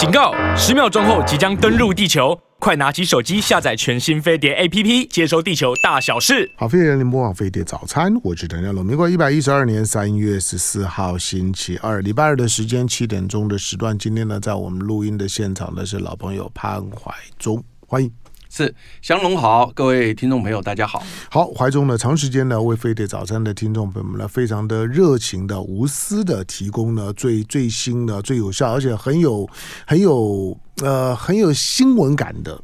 警告！十秒钟后即将登陆地球，快拿起手机下载全新飞碟 APP，接收地球大小事。好，飞碟联播网飞碟早餐，我是陈家龙。民国一百一十二年三月十四号星期二，礼拜二的时间七点钟的时段。今天呢，在我们录音的现场的是老朋友潘怀忠，欢迎。是祥龙好，各位听众朋友大家好。好，怀中呢，长时间呢为飞碟早餐的听众朋友们呢，非常的热情的、无私的提供呢最最新的、最有效，而且很有很有呃很有新闻感的。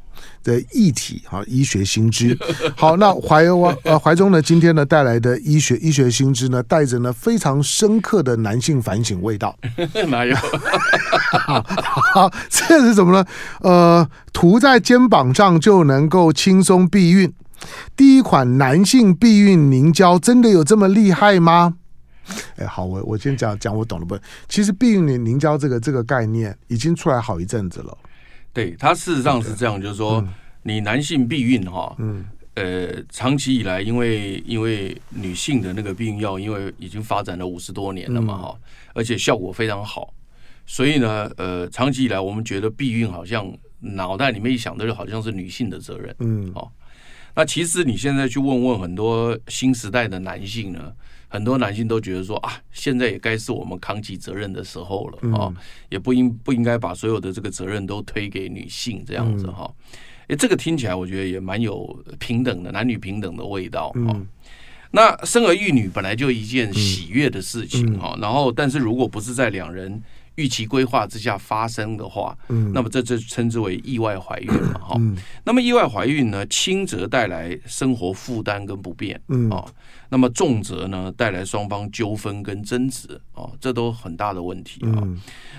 的议题哈，医学新知。好，那怀 呃怀中呢，今天呢带来的医学医学新知呢，带着呢非常深刻的男性反省味道。哪有？好，好，这是什么呢？呃，涂在肩膀上就能够轻松避孕。第一款男性避孕凝胶真的有这么厉害吗？哎，好，我我先讲讲我懂了不？其实避孕凝凝胶这个这个概念已经出来好一阵子了。对，它事实上是这样，就是说，你男性避孕哈，嗯，呃，长期以来，因为因为女性的那个避孕药，因为已经发展了五十多年了嘛哈，而且效果非常好，所以呢，呃，长期以来，我们觉得避孕好像脑袋里面一想的就好像是女性的责任，嗯，哦，那其实你现在去问问很多新时代的男性呢。很多男性都觉得说啊，现在也该是我们扛起责任的时候了啊，嗯、也不应不应该把所有的这个责任都推给女性这样子哈。哎、嗯，这个听起来我觉得也蛮有平等的男女平等的味道哈。嗯、那生儿育女本来就一件喜悦的事情哈，嗯嗯、然后但是如果不是在两人预期规划之下发生的话，嗯，那么这就称之为意外怀孕嘛，哈，嗯，那么意外怀孕呢，轻则带来生活负担跟不便，嗯，啊，那么重则呢，带来双方纠纷跟争执，啊，这都很大的问题啊。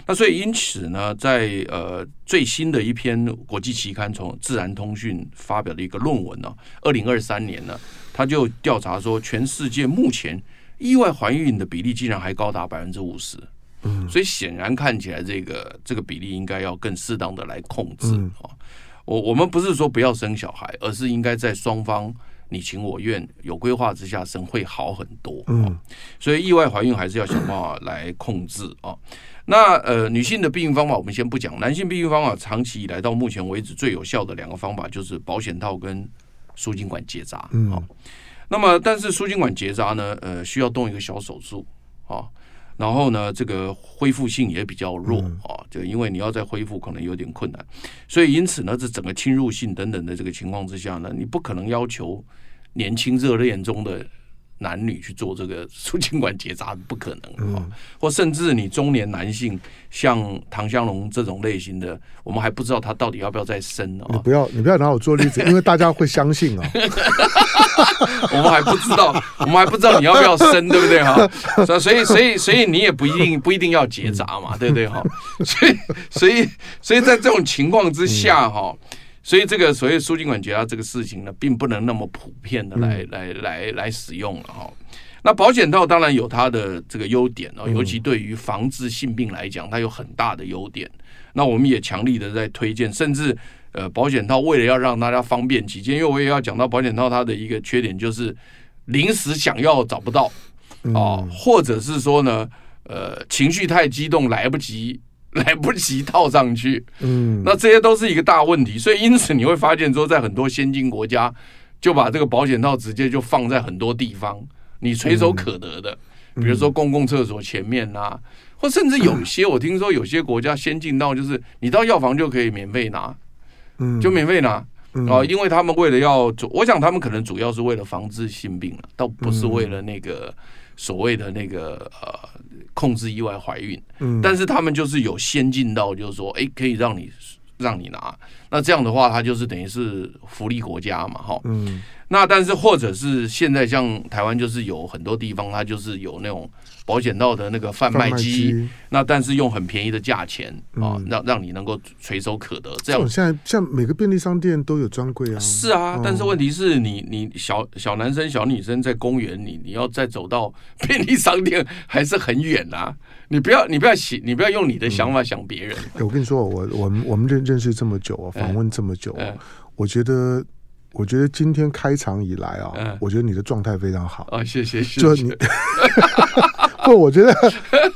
那所以因此呢，在呃最新的一篇国际期刊从《自然通讯》发表的一个论文呢，二零二三年呢，他就调查说，全世界目前意外怀孕的比例竟然还高达百分之五十。所以显然看起来，这个这个比例应该要更适当的来控制啊。我我们不是说不要生小孩，而是应该在双方你情我愿、有规划之下生会好很多。嗯，所以意外怀孕还是要想办法来控制啊。那呃，女性的避孕方法我们先不讲，男性避孕方法长期以来到目前为止最有效的两个方法就是保险套跟输精管结扎。嗯，那么但是输精管结扎呢，呃，需要动一个小手术啊。然后呢，这个恢复性也比较弱啊，就因为你要再恢复可能有点困难，所以因此呢，这整个侵入性等等的这个情况之下呢，你不可能要求年轻热恋中的。男女去做这个 输精管结扎不可能啊，或甚至你中年男性像唐香龙这种类型的，我们还不知道他到底要不要再生啊。你不要，你不要拿我做例子，因为大家会相信啊。我们还不知道，我们还不知道你要不要生，对不对哈？所以，所以，所以你也不一定不一定要结扎嘛，对不对哈？所以，所以，所以在这种情况之下哈。所以这个所谓输精管结扎这个事情呢，并不能那么普遍的来来来来使用了哈。那保险套当然有它的这个优点哦，尤其对于防治性病来讲，它有很大的优点。那我们也强力的在推荐，甚至呃保险套为了要让大家方便起见，因为我也要讲到保险套它的一个缺点就是临时想要找不到啊，或者是说呢呃情绪太激动来不及。来不及套上去，嗯，那这些都是一个大问题，所以因此你会发现说，在很多先进国家，就把这个保险套直接就放在很多地方，你随手可得的，比如说公共厕所前面啊，或甚至有些我听说有些国家先进到就是你到药房就可以免费拿，嗯，就免费拿。啊，因为他们为了要，我想他们可能主要是为了防治性病了，倒不是为了那个。所谓的那个呃控制意外怀孕，嗯，但是他们就是有先进到，就是说，哎，可以让你让你拿，那这样的话，它就是等于是福利国家嘛，哈，嗯，那但是或者是现在像台湾，就是有很多地方，它就是有那种。保险套的那个贩卖机，那但是用很便宜的价钱啊，让让你能够垂手可得。这样现在像每个便利商店都有专柜啊。是啊，但是问题是你你小小男生小女生在公园，你你要再走到 便利商店还是很远啊。你不要你不要想你不要用你的想法想别人。我跟你说，我我们我们认认识这么久啊，访问这么久，我觉得我觉得今天开场以来啊，我觉得你的状态非常好。啊，谢谢谢谢。就你。不，我觉得，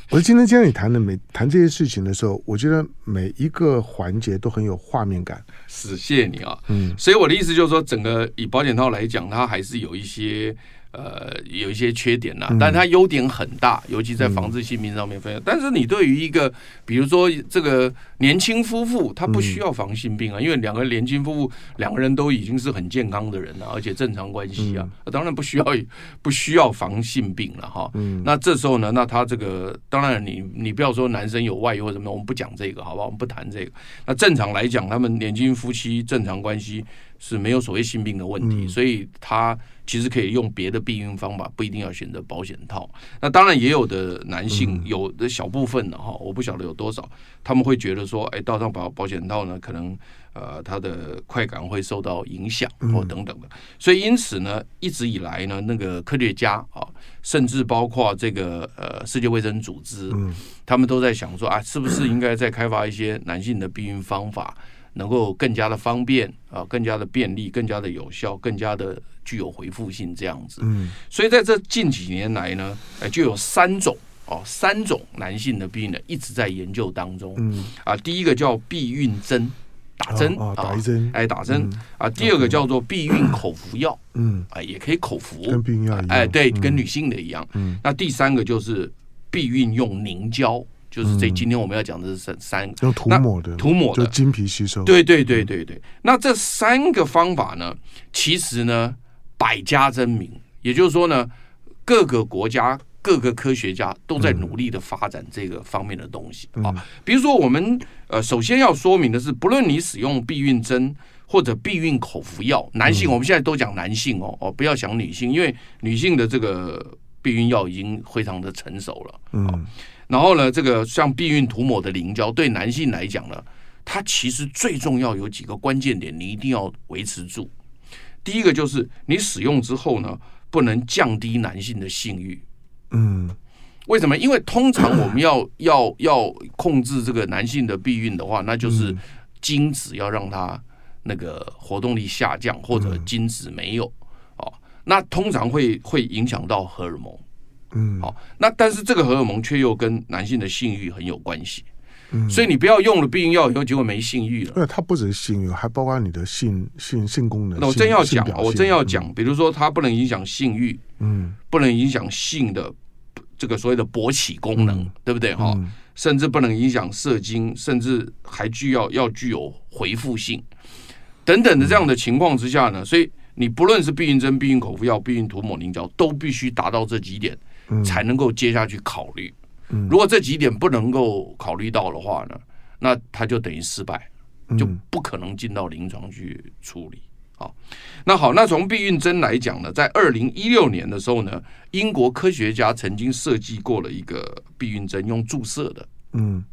我今天听你谈的每谈这些事情的时候，我觉得每一个环节都很有画面感。是，谢谢你啊。嗯，所以我的意思就是说，整个以保险套来讲，它还是有一些。呃，有一些缺点呐，但它优点很大，尤其在防治性病上面非常。嗯、但是你对于一个，比如说这个年轻夫妇，他不需要防性病啊，嗯、因为两个年轻夫妇两个人都已经是很健康的人了，而且正常关系啊，嗯、当然不需要 不需要防性病了哈。嗯、那这时候呢，那他这个当然你你不要说男生有外遇或什么，我们不讲这个，好不好？我们不谈这个。那正常来讲，他们年轻夫妻正常关系。是没有所谓性病的问题，嗯、所以他其实可以用别的避孕方法，不一定要选择保险套。那当然也有的男性，有的小部分的哈，我不晓得有多少，他们会觉得说，哎，戴上保保险套呢，可能呃他的快感会受到影响或等等的。所以因此呢，一直以来呢，那个科学家啊，甚至包括这个呃世界卫生组织，他们都在想说啊，是不是应该再开发一些男性的避孕方法？能够更加的方便啊，更加的便利，更加的有效，更加的具有回复性这样子。嗯，所以在这近几年来呢，哎，就有三种哦，三种男性的避孕呢一直在研究当中。嗯啊，第一个叫避孕针，打针啊，打一针，哎，打针啊。第二个叫做避孕口服药，嗯，啊，也可以口服，跟避孕药一样，哎，对，跟女性的一样。嗯，那第三个就是避孕用凝胶。就是这，今天我们要讲的是三三用涂抹的，涂抹的就经皮吸收。对对对对对。那这三个方法呢，其实呢百家争鸣，也就是说呢，各个国家各个科学家都在努力的发展这个方面的东西啊。比如说，我们呃首先要说明的是，不论你使用避孕针或者避孕口服药，男性我们现在都讲男性哦哦，不要想女性，因为女性的这个避孕药已经非常的成熟了。嗯。然后呢，这个像避孕涂抹的凝胶，对男性来讲呢，它其实最重要有几个关键点，你一定要维持住。第一个就是你使用之后呢，不能降低男性的性欲。嗯，为什么？因为通常 我们要要要控制这个男性的避孕的话，那就是精子要让它那个活动力下降，或者精子没有哦，那通常会会影响到荷尔蒙。嗯，好，那但是这个荷尔蒙却又跟男性的性欲很有关系，嗯，所以你不要用了避孕药以后，结果没性欲了。对，它不只是性欲，还包括你的性性性功能。那我真要讲，我真要讲，比如说它不能影响性欲，嗯，不能影响性的这个所谓的勃起功能，对不对？哈，甚至不能影响射精，甚至还具要要具有回复性等等的这样的情况之下呢，所以你不论是避孕针、避孕口服药、避孕涂抹凝胶，都必须达到这几点。才能够接下去考虑。如果这几点不能够考虑到的话呢，那他就等于失败，就不可能进到临床去处理。好，那好，那从避孕针来讲呢，在二零一六年的时候呢，英国科学家曾经设计过了一个避孕针，用注射的。嗯，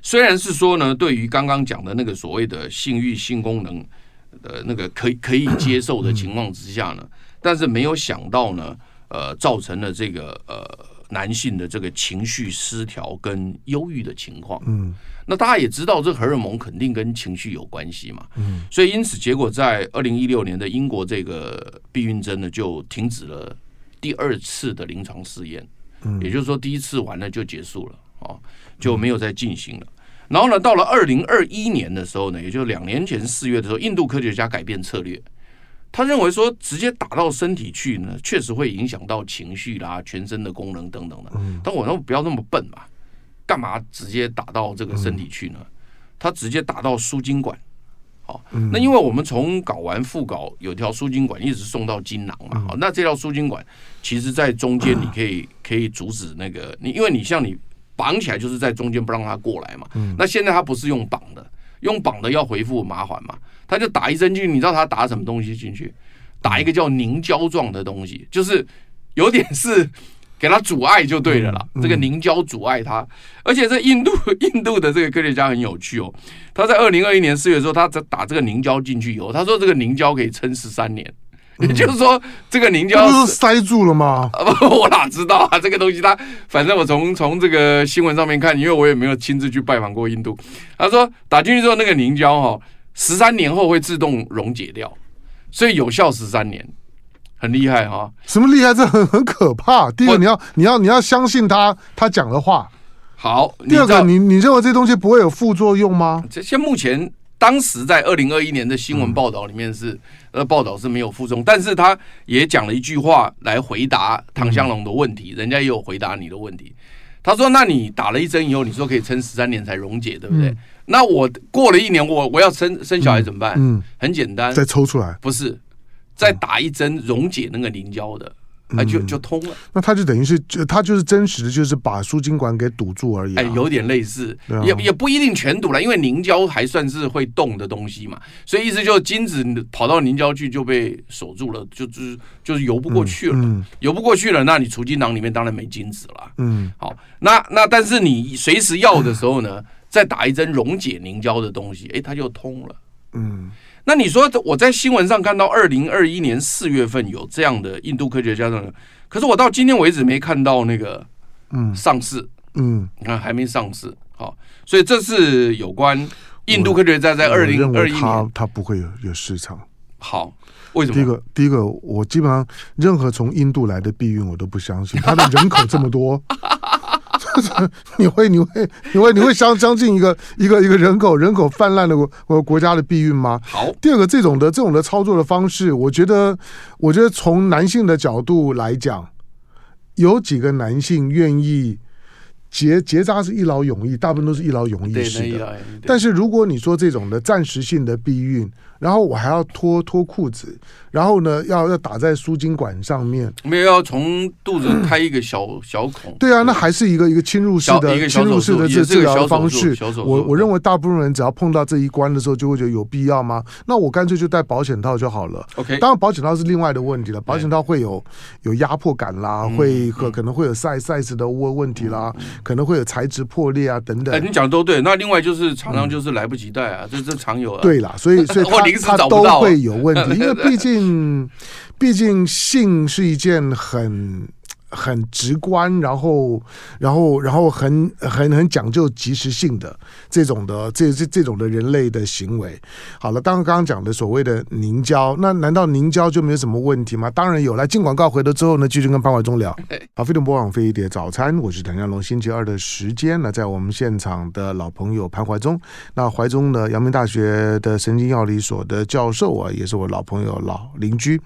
虽然是说呢，对于刚刚讲的那个所谓的性欲、性功能的那个可以可以接受的情况之下呢，但是没有想到呢。呃，造成了这个呃男性的这个情绪失调跟忧郁的情况。嗯，那大家也知道，这荷尔蒙肯定跟情绪有关系嘛。嗯，所以因此结果在二零一六年的英国这个避孕针呢，就停止了第二次的临床试验。嗯，也就是说第一次完了就结束了啊，就没有再进行了。然后呢，到了二零二一年的时候呢，也就是两年前四月的时候，印度科学家改变策略。他认为说，直接打到身体去呢，确实会影响到情绪啦、全身的功能等等的。但我说不要那么笨嘛，干嘛直接打到这个身体去呢？他直接打到输精管。好，那因为我们从睾丸、副睾有条输精管一直送到精囊嘛。好，那这条输精管其实在中间，你可以可以阻止那个你，因为你像你绑起来就是在中间不让它过来嘛。那现在它不是用绑的。用绑的要回复麻烦嘛，他就打一针进去，你知道他打什么东西进去？打一个叫凝胶状的东西，就是有点是给他阻碍就对了啦。这个凝胶阻碍他，而且这印度 印度的这个科学家很有趣哦，他在二零二一年四月的时候，他在打这个凝胶进去以后，他说这个凝胶可以撑十三年。也就是说，这个凝胶不是塞住了吗？我哪知道啊？这个东西，它反正我从从这个新闻上面看，因为我也没有亲自去拜访过印度。他说打进去之后，那个凝胶哈，十三年后会自动溶解掉，所以有效十三年。很厉害哈。什么厉害？这很很可怕。第一个，你要你要你要相信他他讲的话。好，第二个，你你认为这东西不会有副作用吗？这现目前当时在二零二一年的新闻报道里面是呃报道是没有附中，但是他也讲了一句话来回答唐香龙的问题，人家也有回答你的问题。他说：“那你打了一针以后，你说可以撑十三年才溶解，对不对？那我过了一年，我我要生生小孩怎么办？嗯，很简单，再抽出来，不是再打一针溶解那个凝胶的。”哎，就就通了。那他就等于是，就他就是真实的，就是把输精管给堵住而已。哎，有点类似，也也不一定全堵了，因为凝胶还算是会动的东西嘛。所以意思就是精子跑到凝胶去就被锁住了，就就是就是游不过去了。游不过去了，那你储精囊里面当然没精子了。嗯，好，那那但是你随时要的时候呢，再打一针溶解凝胶的东西，哎，它就通了。嗯。那你说我在新闻上看到二零二一年四月份有这样的印度科学家的，可是我到今天为止没看到那个嗯。上市。嗯，你看还没上市。好，所以这是有关印度科学家在二零二一年。他他不会有有市场。好，为什么？第一个第一个我基本上任何从印度来的避孕我都不相信，他的人口这么多。你会你会你会你会相相信一个一个一个人口人口泛滥的国国家的避孕吗？好，第二个这种的这种的操作的方式，我觉得我觉得从男性的角度来讲，有几个男性愿意结结扎是一劳永逸，大部分都是一劳永逸式的。但是如果你说这种的暂时性的避孕，然后我还要脱脱裤子，然后呢，要要打在输精管上面，没有要从肚子开一个小、嗯、小孔。对啊，那还是一个一个侵入式的侵入式的这治疗方式。我我认为大部分人只要碰到这一关的时候，就会觉得有必要吗？那我干脆就戴保险套就好了。OK，当然保险套是另外的问题了。保险套会有有压迫感啦，嗯、会可可能会有 size size 的问问题啦，嗯、可能会有材质破裂啊等等。哎，你讲的都对。那另外就是常常就是来不及戴啊，嗯、这这常有啊。对啦，所以 所以他。他都会有问题，因为毕竟，毕竟性是一件很。很直观，然后，然后，然后很很很讲究及时性的这种的这这这种的人类的行为。好了，当刚刚讲的所谓的凝胶，那难道凝胶就没有什么问题吗？当然有。来进广告，回头之后呢，继续跟潘怀忠聊。好，飞碟播放飞一碟早餐，我是谭湘龙。星期二的时间呢，在我们现场的老朋友潘怀忠。那怀忠呢，阳明大学的神经药理所的教授啊，也是我老朋友老邻居。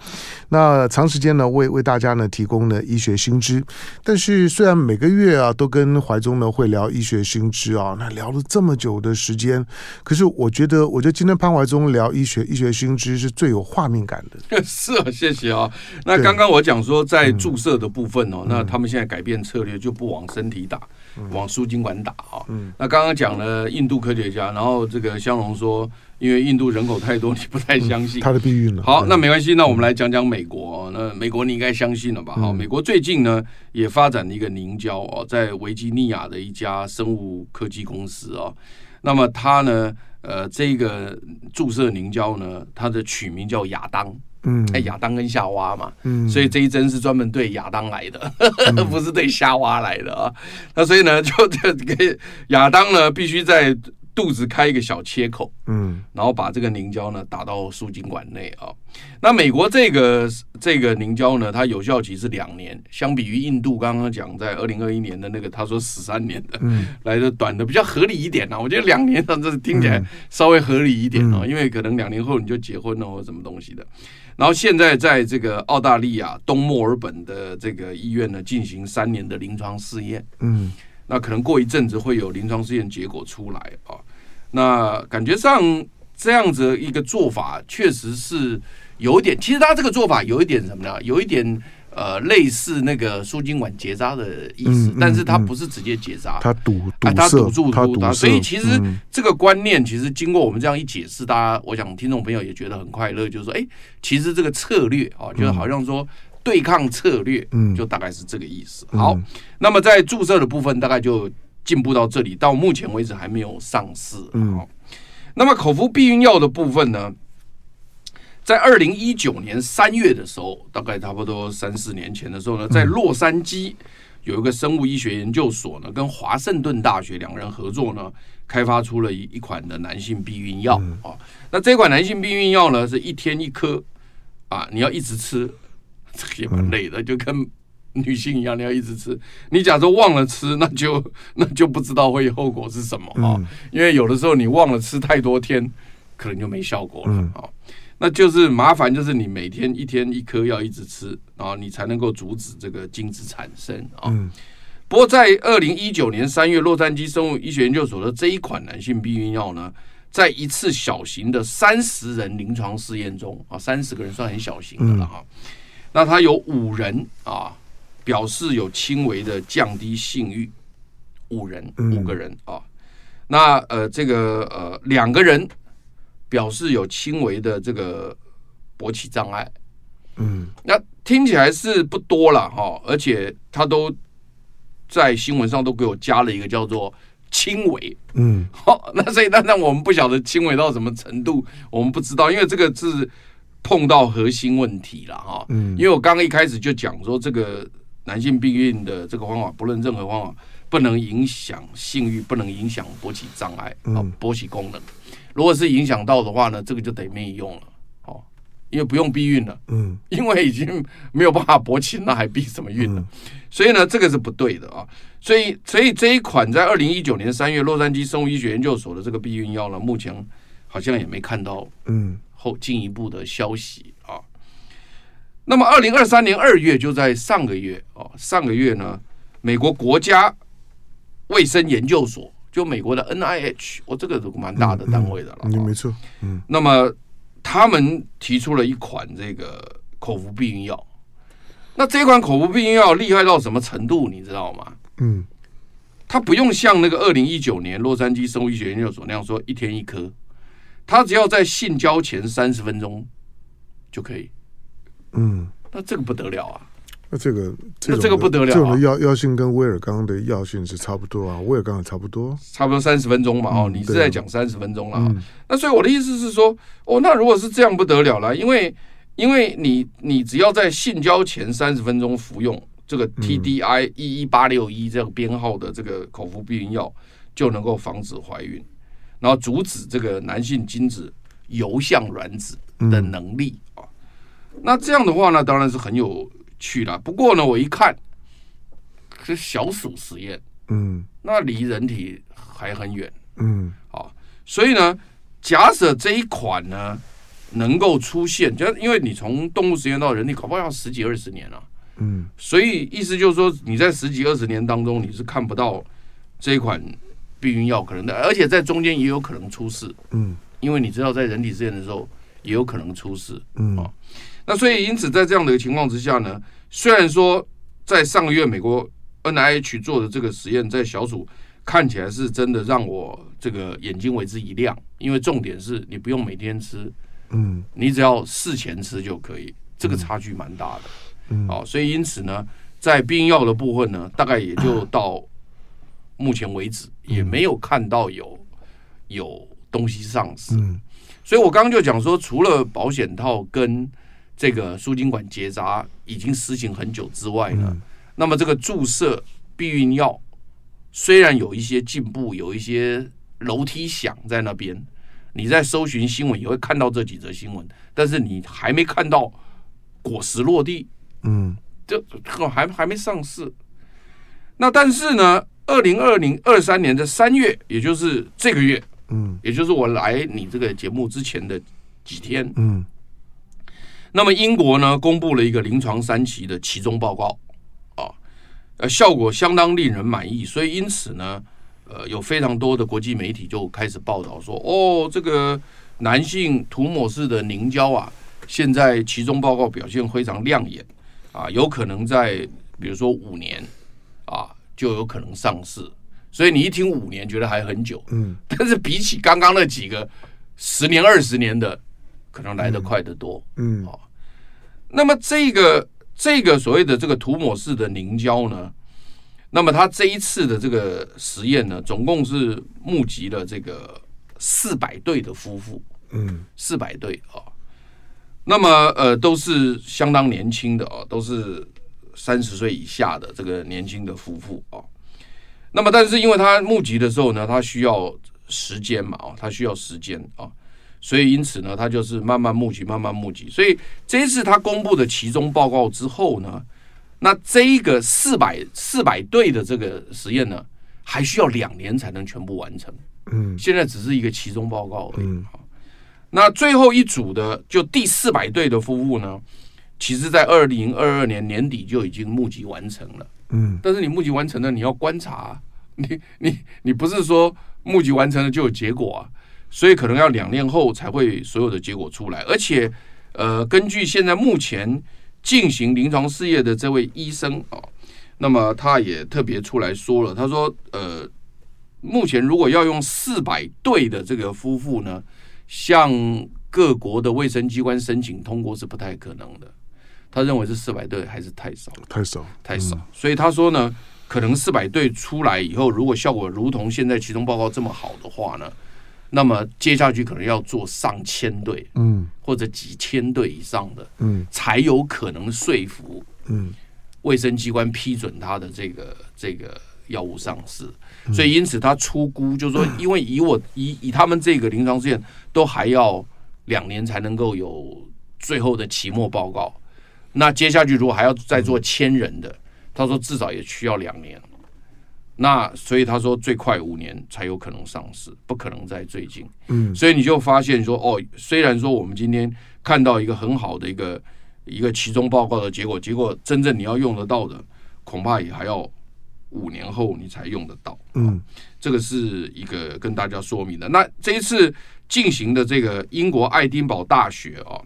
那长时间呢，为为大家呢提供了医学新知，但是虽然每个月啊都跟怀中呢会聊医学新知啊，那聊了这么久的时间，可是我觉得，我觉得今天潘怀中聊医学医学新知是最有画面感的。是啊，谢谢啊。那刚刚我讲说在注射的部分哦，嗯、那他们现在改变策略，就不往身体打，嗯、往输精管打啊。嗯、那刚刚讲了印度科学家，然后这个香龙说。因为印度人口太多，你不太相信、嗯、他的避孕了。好，那没关系，那我们来讲讲美国。那美国你应该相信了吧？好，美国最近呢也发展了一个凝胶哦，在维吉尼亚的一家生物科技公司哦。那么它呢，呃，这个注射凝胶呢，它的取名叫亚当。嗯，哎，亚当跟夏娃嘛，嗯，所以这一针是专门对亚当来的，而 不是对夏娃来的啊。那所以呢，就这给亚当呢，必须在。肚子开一个小切口，嗯，然后把这个凝胶呢打到输精管内啊。那美国这个这个凝胶呢，它有效期是两年，相比于印度刚刚讲在二零二一年的那个，他说十三年的，嗯，来的短的比较合理一点呢。我觉得两年上这是听起来稍微合理一点哦，因为可能两年后你就结婚了或者什么东西的。然后现在在这个澳大利亚东墨尔本的这个医院呢进行三年的临床试验，嗯。那可能过一阵子会有临床试验结果出来啊，那感觉上这样子一个做法确实是有一点，其实他这个做法有一点什么呢？有一点呃类似那个输精管结扎的意思，嗯嗯、但是它不是直接结扎，它堵堵它堵住堵它，所以其实这个观念其实经过我们这样一解释，大家我想听众朋友也觉得很快乐，就是说，哎，其实这个策略啊，就是好像说。对抗策略，嗯，就大概是这个意思。嗯、好，那么在注射的部分，大概就进步到这里，到目前为止还没有上市。嗯，好，那么口服避孕药的部分呢，在二零一九年三月的时候，大概差不多三四年前的时候呢，在洛杉矶有一个生物医学研究所呢，跟华盛顿大学两人合作呢，开发出了一一款的男性避孕药。啊，那这款男性避孕药呢，是一天一颗，啊，你要一直吃。这个也蛮累的，就跟女性一样，你要一直吃。你假如忘了吃，那就 那就不知道会后果是什么啊。因为有的时候你忘了吃太多天，可能就没效果了啊。那就是麻烦，就是你每天一天一颗要一直吃啊，你才能够阻止这个精子产生啊。不过在二零一九年三月，洛杉矶生物医学研究所的这一款男性避孕药呢，在一次小型的三十人临床试验中啊，三十个人算很小型的了哈。那他有五人啊表示有轻微的降低性欲，五人五个人啊。那呃这个呃两个人。表示有轻微的这个勃起障碍，嗯，那听起来是不多了哈，而且他都在新闻上都给我加了一个叫做轻微，嗯，好，那所以当然我们不晓得轻微到什么程度，我们不知道，因为这个是碰到核心问题了哈，嗯，因为我刚刚一开始就讲说，这个男性避孕的这个方法，不论任何方法，不能影响性欲，不能影响勃起障碍啊，勃起功能。如果是影响到的话呢，这个就得没用了，哦，因为不用避孕了，嗯，因为已经没有办法勃起，那还避什么孕呢？所以呢，这个是不对的啊。所以，所以这一款在二零一九年三月洛杉矶生物医学研究所的这个避孕药呢，目前好像也没看到。嗯后进一步的消息啊。那么，二零二三年二月就在上个月啊，上个月呢，美国国家卫生研究所。就美国的 NIH，我这个是蛮大的单位的了，嗯，没错，嗯，那么他们提出了一款这个口服避孕药，那这款口服避孕药厉害到什么程度，你知道吗？嗯，它不用像那个二零一九年洛杉矶生物医学研究所那样说一天一颗，它只要在性交前三十分钟就可以，嗯，那这个不得了啊！那这个，那这个不得了，啊，这种药药性跟威尔刚的药性是差不多啊，威尔刚也差不多，差不多三十分钟嘛。哦，你是在讲三十分钟了，嗯。那所以我的意思是说，哦，那如果是这样不得了了，因为因为你你只要在性交前三十分钟服用这个 TDI 一一八六一这个编号的这个口服避孕药，就能够防止怀孕，然后阻止这个男性精子游向卵子的能力啊。那这样的话呢，当然是很有。趣了，不过呢，我一看是小鼠实验，嗯，那离人体还很远，嗯，好，所以呢，假设这一款呢能够出现，就因为你从动物实验到人体，搞不好要十几二十年了，嗯，所以意思就是说，你在十几二十年当中，你是看不到这一款避孕药可能的，而且在中间也有可能出事，嗯，因为你知道，在人体实验的时候也有可能出事，嗯，啊。那所以，因此，在这样的一个情况之下呢，虽然说在上个月美国 NIH 做的这个实验，在小鼠看起来是真的让我这个眼睛为之一亮，因为重点是你不用每天吃，嗯，你只要事前吃就可以，这个差距蛮大的，嗯，好，所以因此呢，在避孕药的部分呢，大概也就到目前为止也没有看到有有东西上市，所以我刚刚就讲说，除了保险套跟这个输精管结扎已经实行很久之外呢，那么这个注射避孕药虽然有一些进步，有一些楼梯响在那边，你在搜寻新闻也会看到这几则新闻，但是你还没看到果实落地，嗯，这还还没上市。那但是呢，二零二零二三年的三月，也就是这个月，嗯，也就是我来你这个节目之前的几天，嗯。那么英国呢，公布了一个临床三期的期中报告，啊，呃，效果相当令人满意，所以因此呢，呃，有非常多的国际媒体就开始报道说，哦，这个男性涂抹式的凝胶啊，现在其中报告表现非常亮眼，啊，有可能在比如说五年啊，就有可能上市，所以你一听五年觉得还很久，嗯，但是比起刚刚那几个十年、二十年的。可能来得快得多，嗯，好。那么这个这个所谓的这个涂抹式的凝胶呢，那么它这一次的这个实验呢，总共是募集了这个四百对的夫妇，嗯，四百对啊。那么呃，都是相当年轻的啊，都是三十岁以下的这个年轻的夫妇啊。那么但是因为他募集的时候呢，他需要时间嘛，哦，他需要时间啊。所以因此呢，他就是慢慢募集，慢慢募集。所以这一次他公布的其中报告之后呢，那这一个四百四百对的这个实验呢，还需要两年才能全部完成。嗯，现在只是一个其中报告而已。嗯，那最后一组的就第四百对的夫妇呢，其实在二零二二年年底就已经募集完成了。嗯，但是你募集完成了，你要观察，你 你你不是说募集完成了就有结果啊？所以可能要两年后才会所有的结果出来。而且，呃，根据现在目前进行临床试验的这位医生啊，那么他也特别出来说了，他说，呃，目前如果要用四百对的这个夫妇呢，向各国的卫生机关申请通过是不太可能的。他认为是四百对还是太少了，太少，太少。所以他说呢，可能四百对出来以后，如果效果如同现在其中报告这么好的话呢，那么接下去可能要做上千对，嗯，或者几千对以上的，嗯，才有可能说服，嗯，卫生机关批准他的这个这个药物上市。所以因此他出估就是说，因为以我以以他们这个临床试验都还要两年才能够有最后的期末报告。那接下去如果还要再做千人的，他说至少也需要两年。那所以他说最快五年才有可能上市，不可能在最近。嗯，所以你就发现说，哦，虽然说我们今天看到一个很好的一个一个其中报告的结果，结果真正你要用得到的，恐怕也还要五年后你才用得到。嗯，这个是一个跟大家说明的。那这一次进行的这个英国爱丁堡大学啊。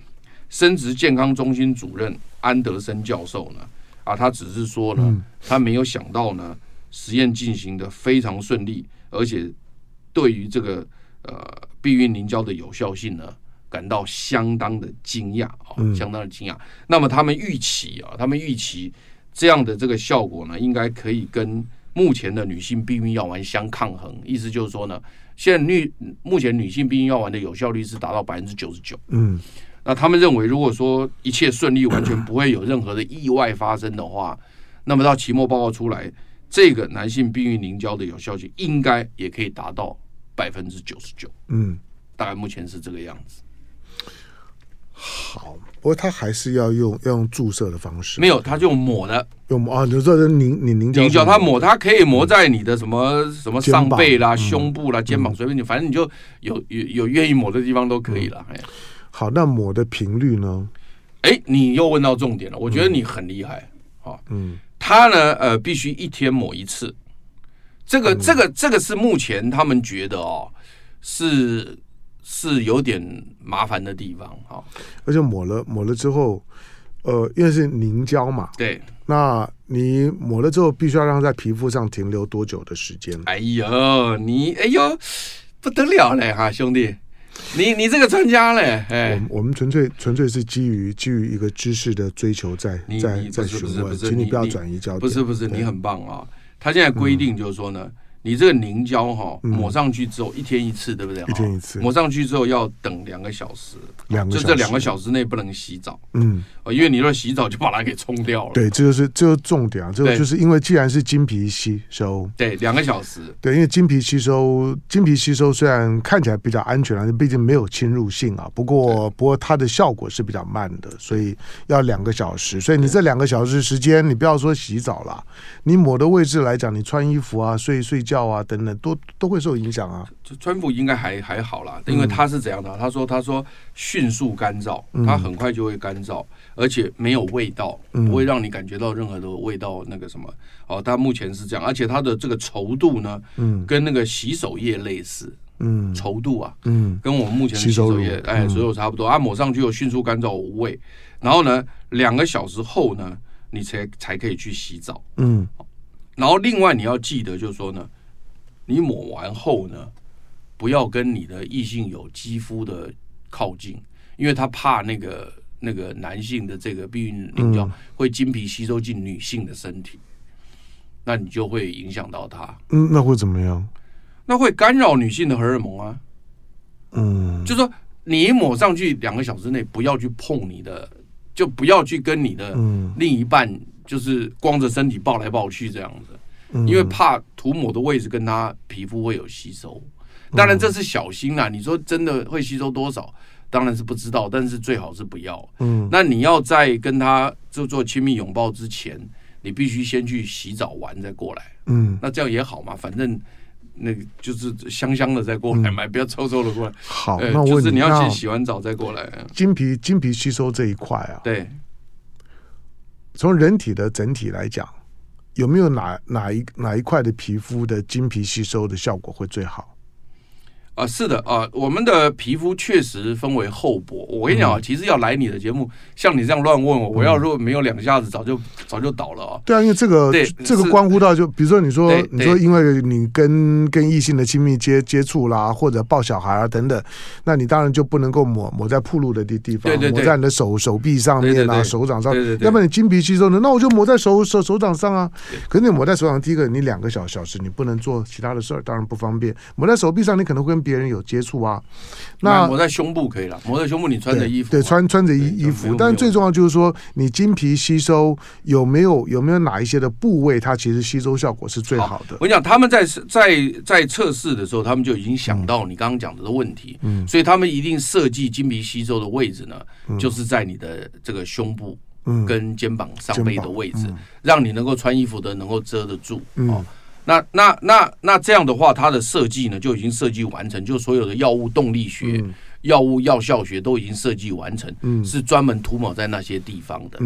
生殖健康中心主任安德森教授呢，啊，他只是说呢，他没有想到呢，实验进行的非常顺利，而且对于这个呃避孕凝胶的有效性呢，感到相当的惊讶啊，相当的惊讶。那么他们预期啊，他们预期这样的这个效果呢，应该可以跟目前的女性避孕药丸相抗衡。意思就是说呢，现在女目前女性避孕药丸的有效率是达到百分之九十九。嗯。那他们认为，如果说一切顺利，完全不会有任何的意外发生的话，那么到期末报告出来，这个男性避孕凝胶的有效性应该也可以达到百分之九十九。嗯，大概目前是这个样子。好，不过他还是要用要用注射的方式，没有，他就抹的，用抹啊，你说的凝凝凝胶，凝胶，他抹，它可以抹在你的什么什么上背啦、胸部啦、肩膀，随便你，反正你就有有有愿意抹的地方都可以了。哎。好，那抹的频率呢？哎，你又问到重点了。我觉得你很厉害，啊，嗯，他呢，呃，必须一天抹一次。这个，这个，这个是目前他们觉得哦，是是有点麻烦的地方，哈。而且抹了抹了之后，呃，因为是凝胶嘛，对，那你抹了之后，必须要让在皮肤上停留多久的时间？哎呦，你哎呦，不得了嘞，哈，兄弟。你你这个专家嘞，哎，我我们纯粹纯粹是基于基于一个知识的追求在，在在在询问，请你不要转移焦点。不是不是，你很棒啊！他现在规定就是说呢。你这个凝胶哈抹上去之后，一天一次，对不对？一天一次。抹上去之后要等两个小时，两个就这两个小时内不能洗澡。嗯，因为你若洗澡就把它给冲掉了。对，这就是这个重点啊！这个就是因为既然是经皮吸收，对，两个小时。对，因为经皮吸收，经皮吸收虽然看起来比较安全啊，毕竟没有侵入性啊。不过，不过它的效果是比较慢的，所以要两个小时。所以你这两个小时时间，你不要说洗澡了，你抹的位置来讲，你穿衣服啊，睡睡觉。啊，等等都都会受影响啊。川普应该还还好啦，因为他是怎样的？他说他说迅速干燥，他很快就会干燥，而且没有味道，不会让你感觉到任何的味道。那个什么哦，他目前是这样，而且它的这个稠度呢，嗯，跟那个洗手液类似，嗯，稠度啊，嗯，跟我们目前的洗手液哎，所有差不多啊。抹上去又迅速干燥无味，然后呢，两个小时后呢，你才才可以去洗澡，嗯，然后另外你要记得就是说呢。你抹完后呢，不要跟你的异性有肌肤的靠近，因为他怕那个那个男性的这个避孕凝胶会精皮吸收进女性的身体，那你就会影响到他。嗯，那会怎么样？那会干扰女性的荷尔蒙啊。嗯，就说你一抹上去两个小时内不要去碰你的，就不要去跟你的另一半，就是光着身体抱来抱去这样子。因为怕涂抹的位置跟他皮肤会有吸收，当然这是小心啦。你说真的会吸收多少？当然是不知道，但是最好是不要。嗯，那你要在跟他就做亲密拥抱之前，你必须先去洗澡完再过来。嗯，那这样也好嘛，反正那个就是香香的再过来嘛，不要臭臭的过来。好，那就是你要先洗完澡再过来。经皮经皮吸收这一块啊，对，从人体的整体来讲，有没有哪哪一哪一块的皮肤的经皮吸收的效果会最好？啊，是的啊，我们的皮肤确实分为厚薄。我跟你讲啊，其实要来你的节目，像你这样乱问我，我要如果没有两下子，早就早就倒了啊。对啊，因为这个这个关乎到，就比如说你说你说，因为你跟跟异性的亲密接接触啦，或者抱小孩啊等等，那你当然就不能够抹抹在铺路的地地方，抹在你的手手臂上面啊，手掌上，要不然你精疲吸收的，那我就抹在手手手掌上啊。可是你抹在手掌，第一个你两个小小时你不能做其他的事儿，当然不方便。抹在手臂上，你可能会跟别人有接触啊，那抹在胸部可以了，抹在胸部你穿着衣服，对，穿穿着衣衣服，但最重要就是说，你经皮吸收有没有有没有哪一些的部位，它其实吸收效果是最好的。我跟你讲，他们在在在测试的时候，他们就已经想到你刚刚讲的的问题，嗯，所以他们一定设计经皮吸收的位置呢，就是在你的这个胸部跟肩膀上背的位置，让你能够穿衣服的能够遮得住，哦。那那那那这样的话，它的设计呢就已经设计完成，就所有的药物动力学、药物药效学都已经设计完成，是专门涂抹在那些地方的。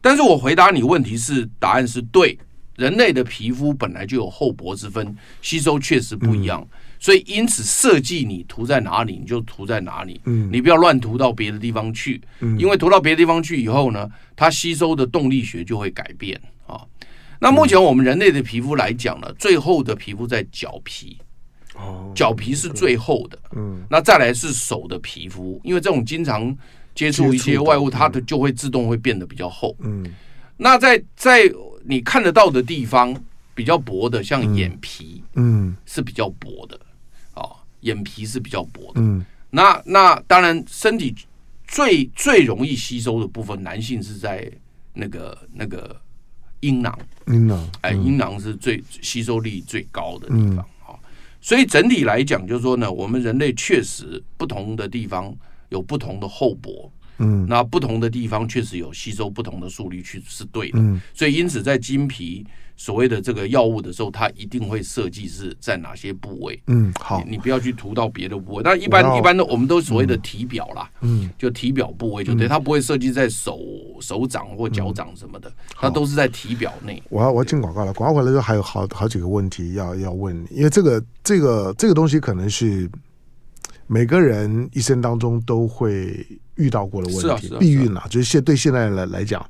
但是我回答你问题是答案是对，人类的皮肤本来就有厚薄之分，吸收确实不一样，所以因此设计你涂在哪里你就涂在哪里，你不要乱涂到别的地方去，因为涂到别的地方去以后呢，它吸收的动力学就会改变。啊。那目前我们人类的皮肤来讲呢，最厚的皮肤在脚皮，哦，脚皮是最厚的，嗯，那再来是手的皮肤，因为这种经常接触一些外物，它的就会自动会变得比较厚，嗯，那在在你看得到的地方比较薄的，像眼皮，嗯，是比较薄的，啊，眼皮是比较薄的，嗯，那那当然身体最最容易吸收的部分，男性是在那个那个。阴囊，阴囊，哎，阴囊是最吸收力最高的地方啊。所以整体来讲，就是说呢，我们人类确实不同的地方有不同的厚薄，嗯，那不同的地方确实有吸收不同的速率去是对的。所以因此在经皮。所谓的这个药物的时候，它一定会设计是在哪些部位。嗯，好，你不要去涂到别的部位。但一般一般的，我们都所谓的体表啦，嗯，就体表部位就对，它不会设计在手手掌或脚掌什么的，它都是在体表内。我要我要进广告了，广告回来之后还有好好几个问题要要问你，因为这个这个这个东西可能是每个人一生当中都会遇到过的问题。避孕啊，就是现对现在来来讲。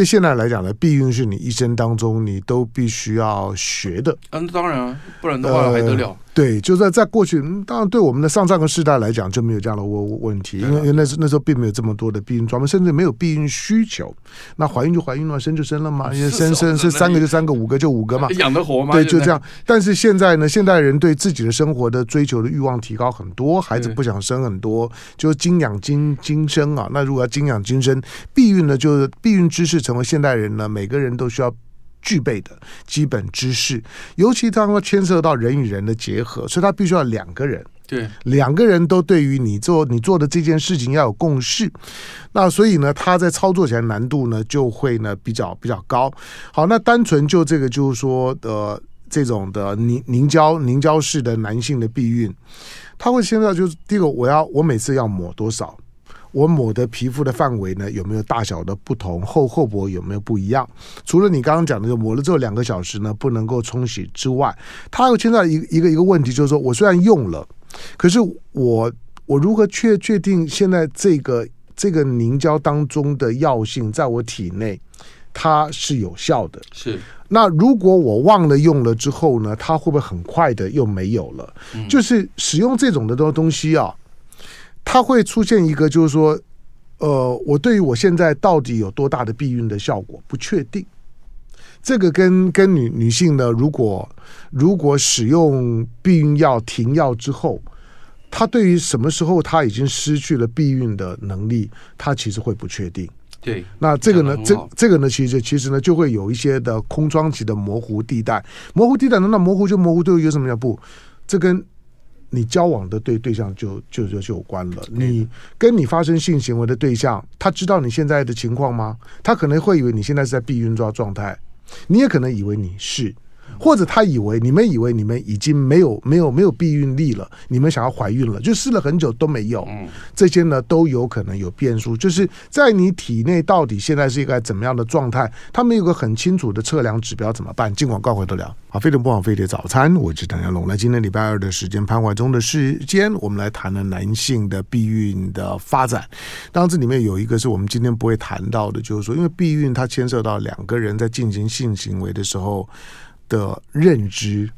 对现在来讲呢，避孕是你一生当中你都必须要学的。嗯，当然啊，不然的话还得了。呃对，就在在过去，当然对我们的上上个世代来讲就没有这样的问问题，因为因为那时那时候并没有这么多的避孕装备，甚至没有避孕需求。那怀孕就怀孕了，生就生了嘛，因为生生生三个就三个，五个就五个嘛，养得活吗？对，就这样。但是现在呢，现代人对自己的生活的追求的欲望提高很多，孩子不想生很多，就精养精精生啊。那如果要精养精生，避孕呢，就是避孕知识成为现代人呢，每个人都需要。具备的基本知识，尤其当它牵涉到人与人的结合，所以他必须要两个人，对，两个人都对于你做你做的这件事情要有共识。那所以呢，他在操作起来难度呢就会呢比较比较高。好，那单纯就这个就是说呃这种的凝凝胶凝胶式的男性的避孕，他会现在就是第一个，我要我每次要抹多少？我抹的皮肤的范围呢，有没有大小的不同？厚厚薄有没有不一样？除了你刚刚讲的，就抹了之后两个小时呢不能够冲洗之外，它又牵到一一个一个问题，就是说我虽然用了，可是我我如何确确定现在这个这个凝胶当中的药性在我体内它是有效的？是。那如果我忘了用了之后呢，它会不会很快的又没有了？嗯。就是使用这种的东东西啊。它会出现一个，就是说，呃，我对于我现在到底有多大的避孕的效果不确定。这个跟跟女女性呢，如果如果使用避孕药停药之后，她对于什么时候她已经失去了避孕的能力，她其实会不确定。对，那这个呢，这这个呢，其实其实呢，就会有一些的空窗期的模糊地带。模糊地带呢，那模糊就模糊，对，有什么叫不？这跟你交往的对对象就就就就有关了。你跟你发生性行为的对象，他知道你现在的情况吗？他可能会以为你现在是在避孕状状态，你也可能以为你是。或者他以为你们以为你们已经没有没有没有避孕力了，你们想要怀孕了，就试了很久都没有，这些呢都有可能有变数。就是在你体内到底现在是一个怎么样的状态，他们有个很清楚的测量指标，怎么办？尽管告回得了。好，飞碟不枉飞的早餐，我是唐湘龙。那今天礼拜二的时间，潘怀忠的时间，我们来谈了男性的避孕的发展。当然，这里面有一个是我们今天不会谈到的，就是说，因为避孕它牵涉到两个人在进行性行为的时候。的认知，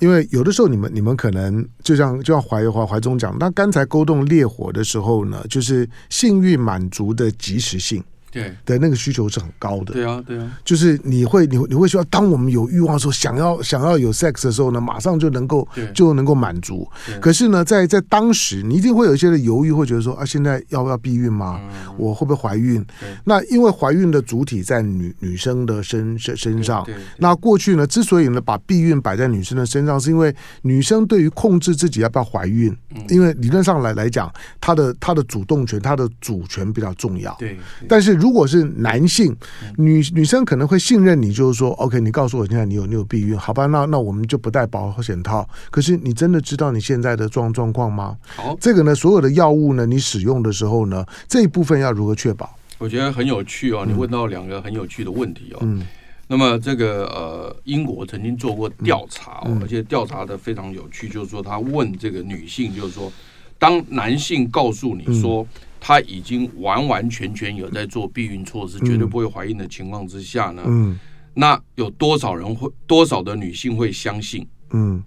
因为有的时候你们你们可能就像就像怀怀怀中讲，那刚才勾动烈火的时候呢，就是性欲满足的及时性。对的那个需求是很高的，对啊，对啊，就是你会你你会说，当我们有欲望的时候，想要想要有 sex 的时候呢，马上就能够就能够满足。可是呢，在在当时，你一定会有一些的犹豫，会觉得说啊，现在要不要避孕吗？我会不会怀孕？那因为怀孕的主体在女女生的身身身上。那过去呢，之所以呢把避孕摆在女生的身上，是因为女生对于控制自己要不要怀孕，因为理论上来来讲，她的她的主动权、她的主权比较重要。对，但是。如果是男性，女女生可能会信任你，就是说，OK，你告诉我现在你有你有避孕，好吧？那那我们就不戴保险套。可是你真的知道你现在的状状况吗？好，这个呢，所有的药物呢，你使用的时候呢，这一部分要如何确保？我觉得很有趣哦，你问到两个很有趣的问题哦。嗯，那么这个呃，英国曾经做过调查哦，而且调查的非常有趣，就是说他问这个女性，就是说，当男性告诉你说。嗯他已经完完全全有在做避孕措施，绝对不会怀孕的情况之下呢，嗯，那有多少人会，多少的女性会相信？嗯，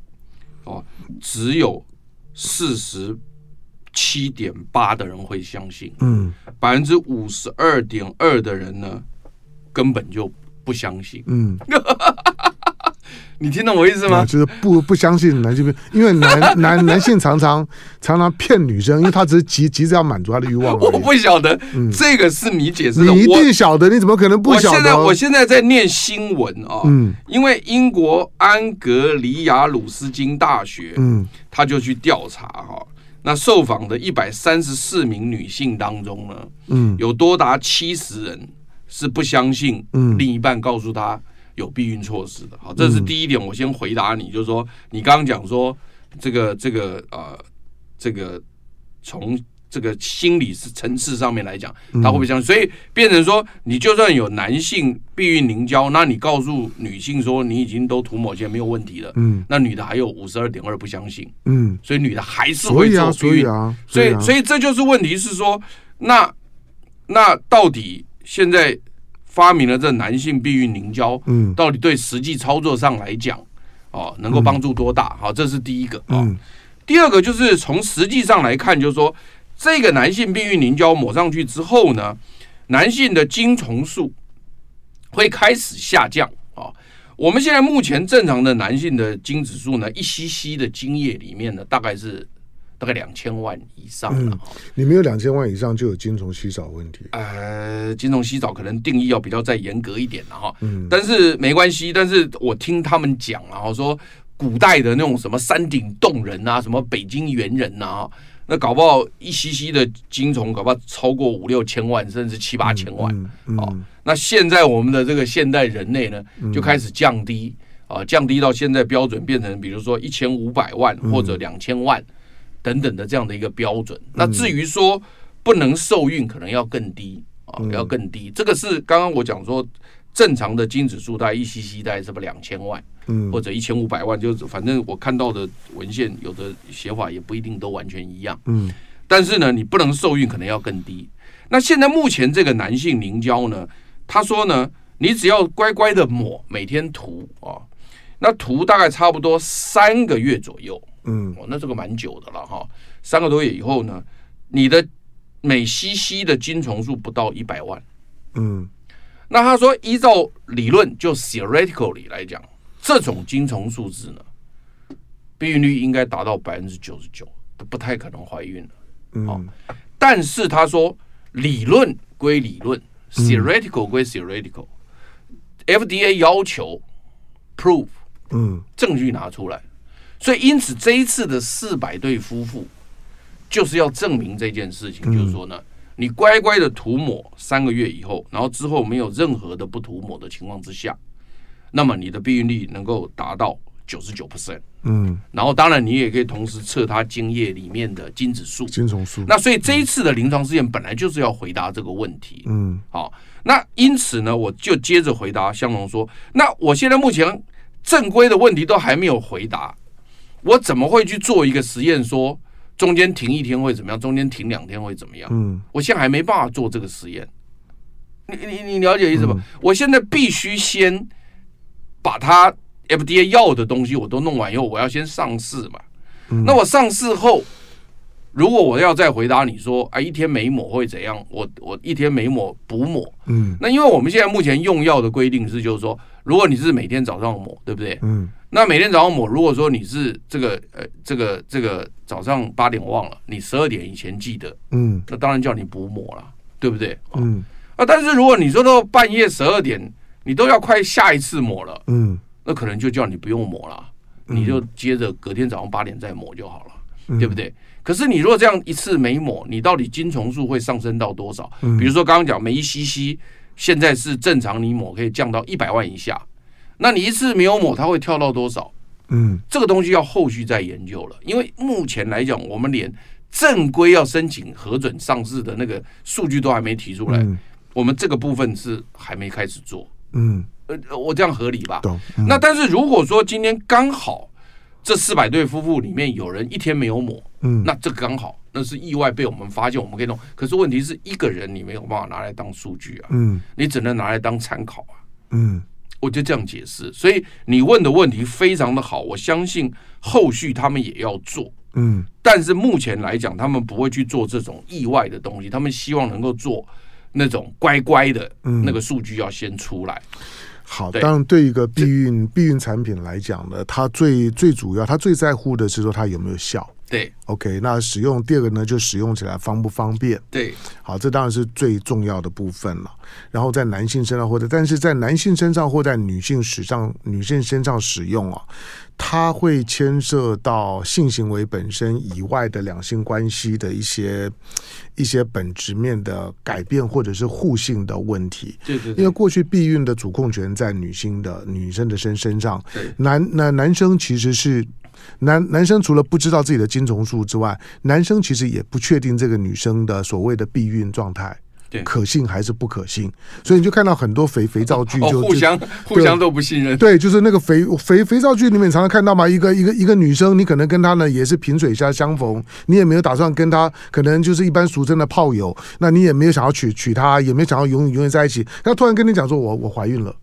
哦，只有四十七点八的人会相信，嗯，百分之五十二点二的人呢，根本就不相信，嗯。你听懂我意思吗？就是不不相信男性，因为男 男男性常常常常骗女生，因为他只是急急着要满足他的欲望。我不晓得，嗯，这个是你解释的，你一定晓得，你怎么可能不晓得？我现在我现在在念新闻啊，嗯，因为英国安格里亚鲁斯金大学，嗯，他就去调查哈，那受访的一百三十四名女性当中呢，嗯，有多达七十人是不相信，嗯，另一半告诉他。有避孕措施的，好，这是第一点。我先回答你，就是说，你刚刚讲说，这个这个呃，这个从这个心理层次上面来讲，他会不会相信？所以变成说，你就算有男性避孕凝胶，那你告诉女性说你已经都涂抹起来没有问题了，嗯，那女的还有五十二点二不相信，嗯，所以女的还是会做避孕，所以所以这就是问题是说，那那到底现在？发明了这男性避孕凝胶，嗯，到底对实际操作上来讲，哦，能够帮助多大？好，这是第一个啊。第二个就是从实际上来看，就是说这个男性避孕凝胶抹上去之后呢，男性的精虫数会开始下降啊。我们现在目前正常的男性的精子数呢，一 cc 的精液里面呢，大概是。大概两千万以上了，嗯，你没有两千万以上就有精虫稀少问题。呃，精虫稀少可能定义要比较再严格一点了哈。嗯，但是没关系。但是我听他们讲啊，说古代的那种什么山顶洞人啊，什么北京猿人呐，那搞不好一吸吸的精虫搞不好超过五六千万，甚至七八千万。嗯嗯，哦，那现在我们的这个现代人类呢，就开始降低啊，降低到现在标准变成比如说一千五百万或者两千万。等等的这样的一个标准，那至于说不能受孕，可能要更低啊，要更低。这个是刚刚我讲说正常的精子数大概一 cc 大概是不两千万，嗯，或者一千五百万，就是反正我看到的文献有的写法也不一定都完全一样，嗯，但是呢，你不能受孕可能要更低。那现在目前这个男性凝胶呢，他说呢，你只要乖乖的抹，每天涂啊，那涂大概差不多三个月左右。嗯，哦，那这个蛮久的了哈，三个多月以后呢，你的每 cc 的精虫数不到一百万，嗯，那他说依照理论就 theoretically 来讲，这种精虫数字呢，避孕率应该达到百分之九十九，都不太可能怀孕了，嗯，但是他说理论归理论，theoretical 归 theoretical，FDA 要求 prove，嗯，证据拿出来。所以因此这一次的四百对夫妇就是要证明这件事情，嗯、就是说呢，你乖乖的涂抹三个月以后，然后之后没有任何的不涂抹的情况之下，那么你的避孕率能够达到九十九 percent。嗯，然后当然你也可以同时测它精液里面的精子数、精虫数。那所以这一次的临床试验本来就是要回答这个问题。嗯，好，那因此呢，我就接着回答香农说，那我现在目前正规的问题都还没有回答，我怎么会去做一个实验说中间停一天会怎么样，中间停两天会怎么样？嗯，我现在还没办法做这个实验。你你你了解意思吧？我现在必须先把它。FDA 要的东西我都弄完以后，我要先上市嘛。嗯、那我上市后，如果我要再回答你说，啊，一天没抹会怎样？我我一天没抹补抹。嗯。那因为我们现在目前用药的规定是，就是说，如果你是每天早上抹，对不对？嗯。那每天早上抹，如果说你是这个呃这个这个早上八点忘了，你十二点以前记得，嗯，那当然叫你补抹了，对不对？嗯。啊，但是如果你说到半夜十二点，你都要快下一次抹了，嗯。那可能就叫你不用抹了，你就接着隔天早上八点再抹就好了，嗯、对不对？可是你如果这样一次没抹，你到底精虫数会上升到多少？嗯、比如说刚刚讲每一 cc 现在是正常你抹可以降到一百万以下，那你一次没有抹，它会跳到多少？嗯，这个东西要后续再研究了，因为目前来讲，我们连正规要申请核准上市的那个数据都还没提出来，嗯、我们这个部分是还没开始做，嗯。呃，我这样合理吧？嗯、那但是如果说今天刚好这四百对夫妇里面有人一天没有抹，嗯，那这刚好那是意外被我们发现，我们可以弄。可是问题是一个人你没有办法拿来当数据啊，嗯，你只能拿来当参考啊，嗯，我就这样解释。所以你问的问题非常的好，我相信后续他们也要做，嗯，但是目前来讲，他们不会去做这种意外的东西，他们希望能够做那种乖乖的，那个数据要先出来。嗯好，当然对一个避孕避孕产品来讲呢，它最最主要，它最在乎的是说它有没有效。对，OK，那使用第二个呢，就使用起来方不方便。对，好，这当然是最重要的部分了。然后在男性身上或者，但是在男性身上或在女性史上女性身上使用啊。它会牵涉到性行为本身以外的两性关系的一些一些本质面的改变，或者是互性的问题。对对，因为过去避孕的主控权在女性的女生的身身上，男那男生其实是男男生除了不知道自己的精虫数之外，男生其实也不确定这个女生的所谓的避孕状态。对可信还是不可信？所以你就看到很多肥肥皂剧就、哦、互相互相都不信任。对，就是那个肥肥肥皂剧里面常常看到嘛，一个一个一个女生，你可能跟她呢也是萍水相相逢，你也没有打算跟她，可能就是一般俗称的炮友，那你也没有想要娶娶她，也没有想要永远永远在一起，她突然跟你讲说我我怀孕了。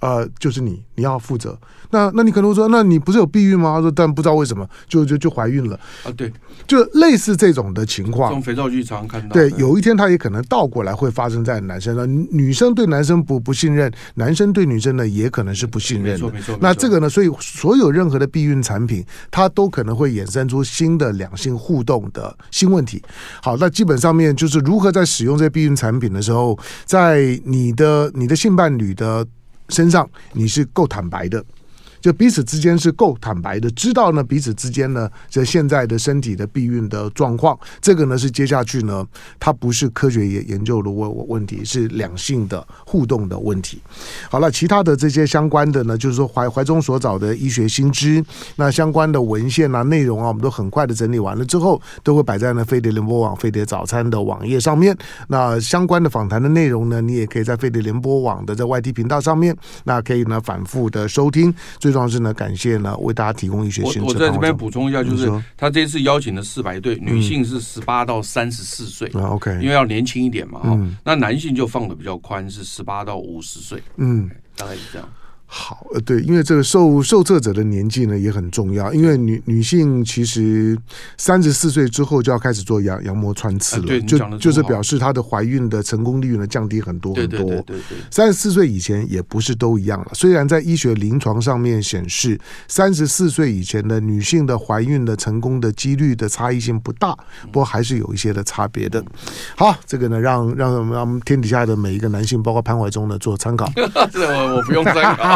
呃，就是你，你要负责。那那你可能会说，那你不是有避孕吗？他说，但不知道为什么就就就怀孕了啊。对，就类似这种的情况。从肥皂剧常常看到。对，有一天他也可能倒过来会发生在男生上。女生对男生不不信任，男生对女生呢也可能是不信任的。没错没错。那这个呢，所以所有任何的避孕产品，它都可能会衍生出新的两性互动的新问题。好，那基本上面就是如何在使用这些避孕产品的时候，在你的你的性伴侣的。身上你是够坦白的。就彼此之间是够坦白的，知道呢彼此之间呢这现在的身体的避孕的状况，这个呢是接下去呢它不是科学研研究的问问题，是两性的互动的问题。好了，其他的这些相关的呢，就是说怀怀中所找的医学新知，那相关的文献啊内容啊，我们都很快的整理完了之后，都会摆在呢飞碟联播网飞碟早餐的网页上面。那相关的访谈的内容呢，你也可以在飞碟联播网的在 YT 频道上面，那可以呢反复的收听。最重要是呢，感谢呢，为大家提供一些新我在这边补充一下，就是他这次邀请的四百对女性是十八到三十四岁，OK，因为要年轻一点嘛，哈。那男性就放的比较宽，是十八到五十岁，嗯，大概是这样。好，呃，对，因为这个受受测者的年纪呢也很重要，因为女女性其实三十四岁之后就要开始做羊羊膜穿刺了，啊、就就是表示她的怀孕的成功率呢降低很多很多。对对对对对，三十四岁以前也不是都一样了，虽然在医学临床上面显示，三十四岁以前的女性的怀孕的成功的几率的差异性不大，不过还是有一些的差别的。好，这个呢让让让我们天底下的每一个男性，包括潘怀忠呢做参考。这我我不用参考。